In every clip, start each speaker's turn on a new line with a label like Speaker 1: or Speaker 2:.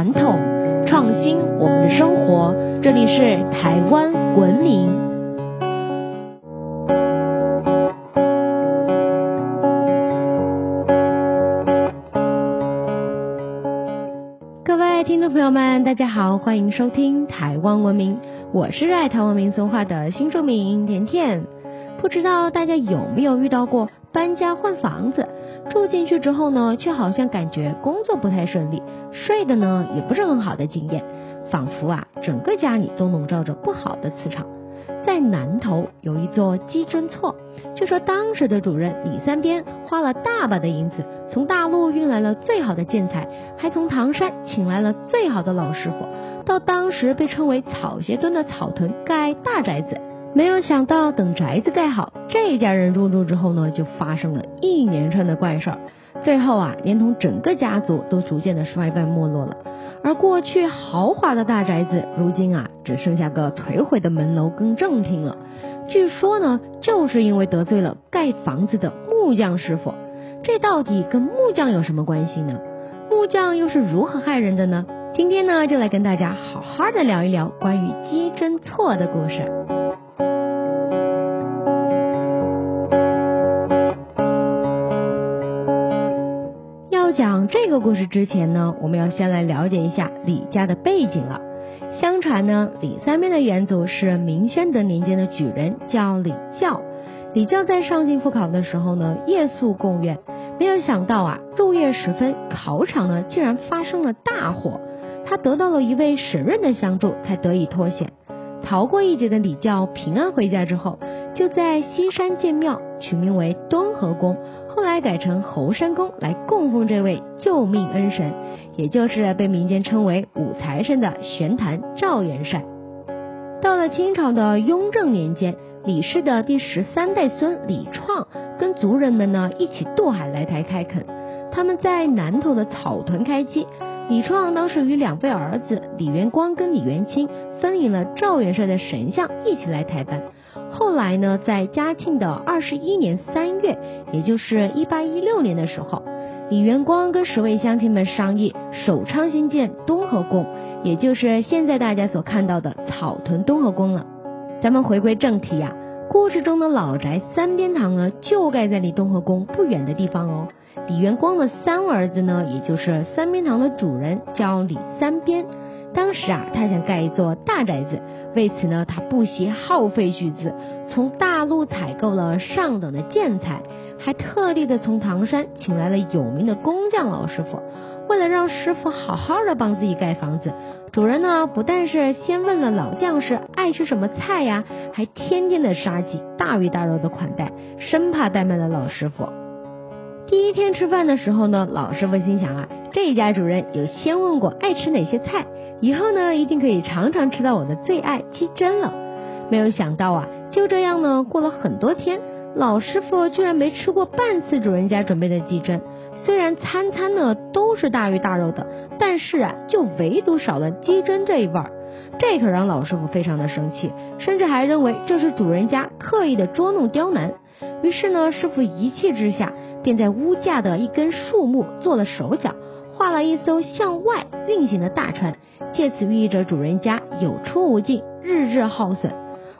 Speaker 1: 传统，创新我们的生活。这里是台湾文明。各位听众朋友们，大家好，欢迎收听台湾文明，我是热爱台湾民俗化的新住民甜甜。不知道大家有没有遇到过搬家换房子？住进去之后呢，却好像感觉工作不太顺利，睡的呢也不是很好的经验，仿佛啊整个家里都笼罩着不好的磁场。在南头有一座鸡珍厝，据说当时的主人李三边花了大把的银子，从大陆运来了最好的建材，还从唐山请来了最好的老师傅，到当时被称为草鞋墩的草屯盖大宅子。没有想到，等宅子盖好，这家人入住之后呢，就发生了一连串的怪事儿。最后啊，连同整个家族都逐渐的衰败没落了。而过去豪华的大宅子，如今啊，只剩下个颓毁的门楼跟正厅了。据说呢，就是因为得罪了盖房子的木匠师傅。这到底跟木匠有什么关系呢？木匠又是如何害人的呢？今天呢，就来跟大家好好的聊一聊关于鸡胗错的故事。这个故事之前呢，我们要先来了解一下李家的背景了。相传呢，李三妹的远祖是明宣德年间的举人，叫李教。李教在上京赴考的时候呢，夜宿贡院，没有想到啊，入夜时分，考场呢竟然发生了大火。他得到了一位神人的相助，才得以脱险。逃过一劫的李教平安回家之后，就在西山建庙，取名为敦和宫。后来改成猴山宫来供奉这位救命恩神，也就是被民间称为五财神的玄坛赵元帅。到了清朝的雍正年间，李氏的第十三代孙李创跟族人们呢一起渡海来台开垦，他们在南头的草屯开基。李创当时与两位儿子李元光跟李元清分领了赵元帅的神像，一起来台办。后来呢，在嘉庆的二十一年三月，也就是一八一六年的时候，李元光跟十位乡亲们商议，首倡新建东和宫，也就是现在大家所看到的草屯东和宫了。咱们回归正题呀，故事中的老宅三边堂呢，就盖在离东和宫不远的地方哦。李元光的三儿子呢，也就是三边堂的主人，叫李三边。当时啊，他想盖一座大宅子，为此呢，他不惜耗费巨资，从大陆采购了上等的建材，还特地的从唐山请来了有名的工匠老师傅。为了让师傅好好的帮自己盖房子，主人呢不但是先问了老将士爱吃什么菜呀，还天天的杀鸡大鱼大肉的款待，生怕怠慢了老师傅。第一天吃饭的时候呢，老师傅心想啊，这一家主人有先问过爱吃哪些菜。以后呢，一定可以常常吃到我的最爱鸡胗了。没有想到啊，就这样呢，过了很多天，老师傅居然没吃过半次主人家准备的鸡胗。虽然餐餐呢都是大鱼大肉的，但是啊，就唯独少了鸡胗这一味儿。这可让老师傅非常的生气，甚至还认为这是主人家刻意的捉弄刁难。于是呢，师傅一气之下，便在屋架的一根树木做了手脚，画了一艘向外运行的大船。借此寓意着主人家有出无进，日日耗损。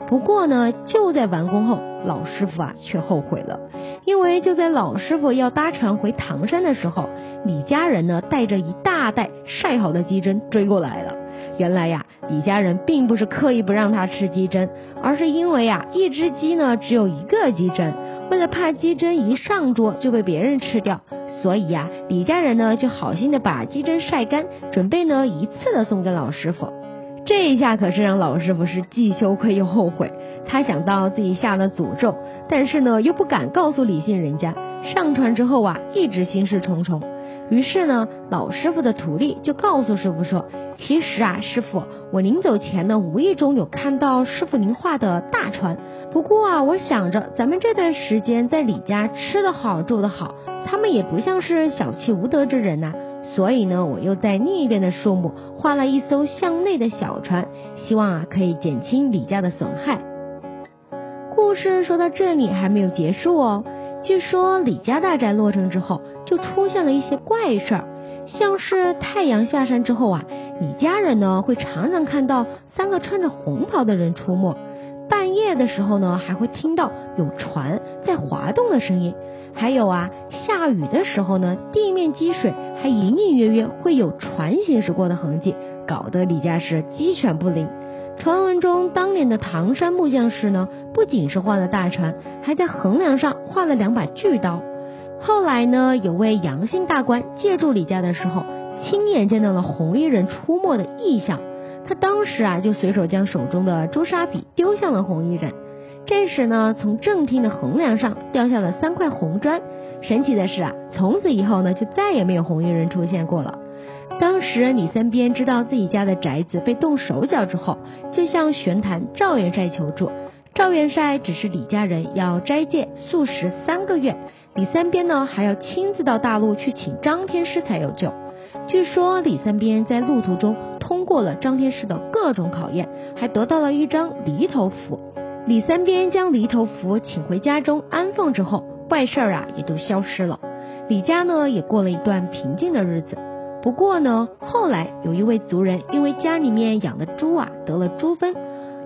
Speaker 1: 不过呢，就在完工后，老师傅啊却后悔了，因为就在老师傅要搭船回唐山的时候，李家人呢带着一大袋晒好的鸡胗追过来了。原来呀，李家人并不是刻意不让他吃鸡胗，而是因为呀，一只鸡呢只有一个鸡胗，为了怕鸡胗一上桌就被别人吃掉。所以呀，李家人呢就好心的把鸡胗晒干，准备呢一次的送给老师傅。这一下可是让老师傅是既羞愧又后悔。他想到自己下了诅咒，但是呢又不敢告诉李姓人家。上船之后啊，一直心事重重。于是呢，老师傅的徒弟就告诉师傅说：“其实啊，师傅，我临走前呢，无意中有看到师傅您画的大船。不过啊，我想着咱们这段时间在李家吃得好，住得好。”他们也不像是小气无德之人呐，所以呢，我又在另一边的树木画了一艘向内的小船，希望啊可以减轻李家的损害。故事说到这里还没有结束哦，据说李家大宅落成之后，就出现了一些怪事儿。像是太阳下山之后啊，李家人呢会常常看到三个穿着红袍的人出没。半夜的时候呢，还会听到有船在滑动的声音。还有啊，下雨的时候呢，地面积水还隐隐约约会有船行驶过的痕迹，搞得李家是鸡犬不宁。传闻中，当年的唐山木匠师呢，不仅是画了大船，还在横梁上画了两把巨刀。后来呢，有位杨姓大官借住李家的时候，亲眼见到了红衣人出没的异象。他当时啊，就随手将手中的朱砂笔丢向了红衣人。这时呢，从正厅的横梁上掉下了三块红砖。神奇的是啊，从此以后呢，就再也没有红衣人出现过了。当时李三边知道自己家的宅子被动手脚之后，就向玄坛赵元帅求助。赵元帅指示李家人要斋戒素食三个月，李三边呢还要亲自到大陆去请张天师才有救。据说李三边在路途中通过了张天师的各种考验，还得到了一张犁头符。李三边将犁头符请回家中安放之后，怪事儿啊也都消失了。李家呢也过了一段平静的日子。不过呢，后来有一位族人因为家里面养的猪啊得了猪瘟，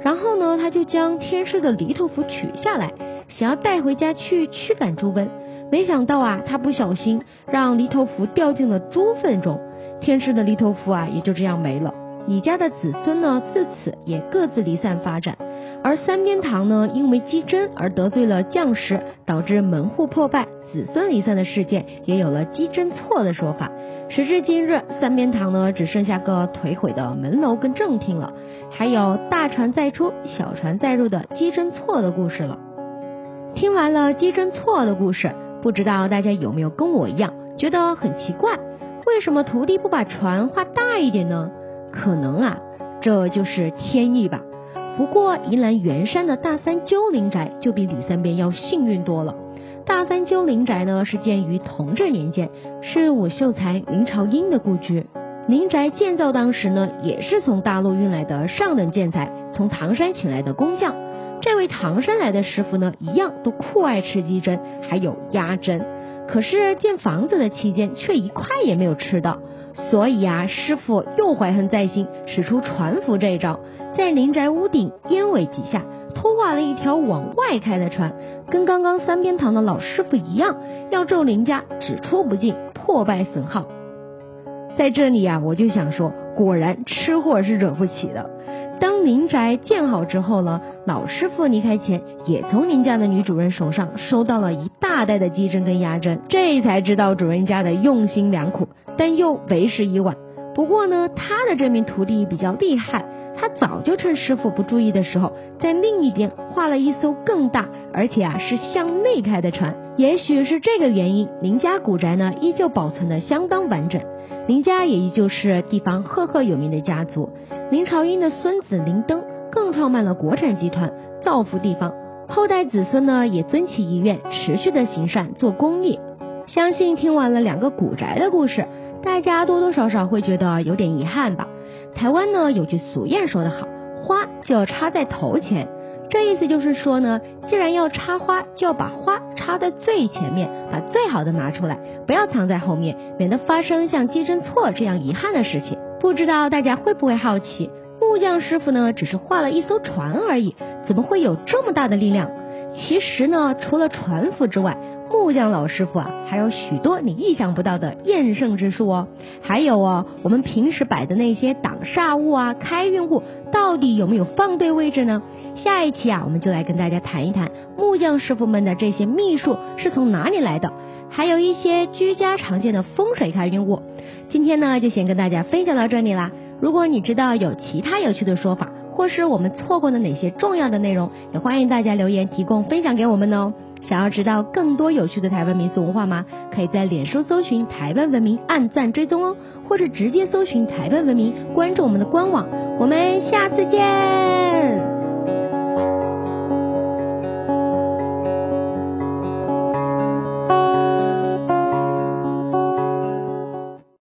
Speaker 1: 然后呢他就将天师的犁头符取下来，想要带回家去驱赶猪瘟。没想到啊，他不小心让犁头符掉进了猪粪中，天师的犁头符啊也就这样没了。李家的子孙呢，自此也各自离散发展。而三边堂呢，因为姬真而得罪了将士，导致门户破败、子孙离散的事件，也有了姬真错的说法。时至今日，三边堂呢，只剩下个颓毁的门楼跟正厅了，还有大船再出、小船再入的姬真错的故事了。听完了姬真错的故事，不知道大家有没有跟我一样觉得很奇怪？为什么徒弟不把船画大一点呢？可能啊，这就是天意吧。不过，宜兰圆山的大三鸠林宅就比李三边要幸运多了。大三鸠林宅呢，是建于同治年间，是武秀才林朝英的故居。林宅建造当时呢，也是从大陆运来的上等建材，从唐山请来的工匠。这位唐山来的师傅呢，一样都酷爱吃鸡胗，还有鸭胗。可是建房子的期间，却一块也没有吃到。所以啊，师傅又怀恨在心，使出船符这一招。在林宅屋顶烟尾几下，偷画了一条往外开的船，跟刚刚三边堂的老师傅一样，要咒林家只出不进，破败损耗。在这里啊，我就想说，果然吃货是惹不起的。当林宅建好之后呢，老师傅离开前，也从林家的女主人手上收到了一大袋的鸡胗跟鸭胗，这才知道主人家的用心良苦，但又为时已晚。不过呢，他的这名徒弟比较厉害。他早就趁师傅不注意的时候，在另一边画了一艘更大，而且啊是向内开的船。也许是这个原因，林家古宅呢依旧保存的相当完整。林家也依旧是地方赫赫有名的家族。林朝英的孙子林登更创办了国产集团，造福地方。后代子孙呢也遵其遗愿，持续的行善做公益。相信听完了两个古宅的故事，大家多多少少会觉得有点遗憾吧。台湾呢有句俗谚说得好，花就要插在头前，这意思就是说呢，既然要插花，就要把花插在最前面，把最好的拿出来，不要藏在后面，免得发生像鸡胗错这样遗憾的事情。不知道大家会不会好奇，木匠师傅呢只是画了一艘船而已，怎么会有这么大的力量？其实呢，除了船夫之外，木匠老师傅啊，还有许多你意想不到的验胜之术哦。还有哦，我们平时摆的那些挡煞物啊、开运物，到底有没有放对位置呢？下一期啊，我们就来跟大家谈一谈木匠师傅们的这些秘术是从哪里来的，还有一些居家常见的风水开运物。今天呢，就先跟大家分享到这里啦。如果你知道有其他有趣的说法，或是我们错过的哪些重要的内容，也欢迎大家留言提供分享给我们哦。想要知道更多有趣的台湾民俗文化吗？可以在脸书搜寻台湾文明，按赞追踪哦，或者直接搜寻台湾文明，关注我们的官网。我们下次见。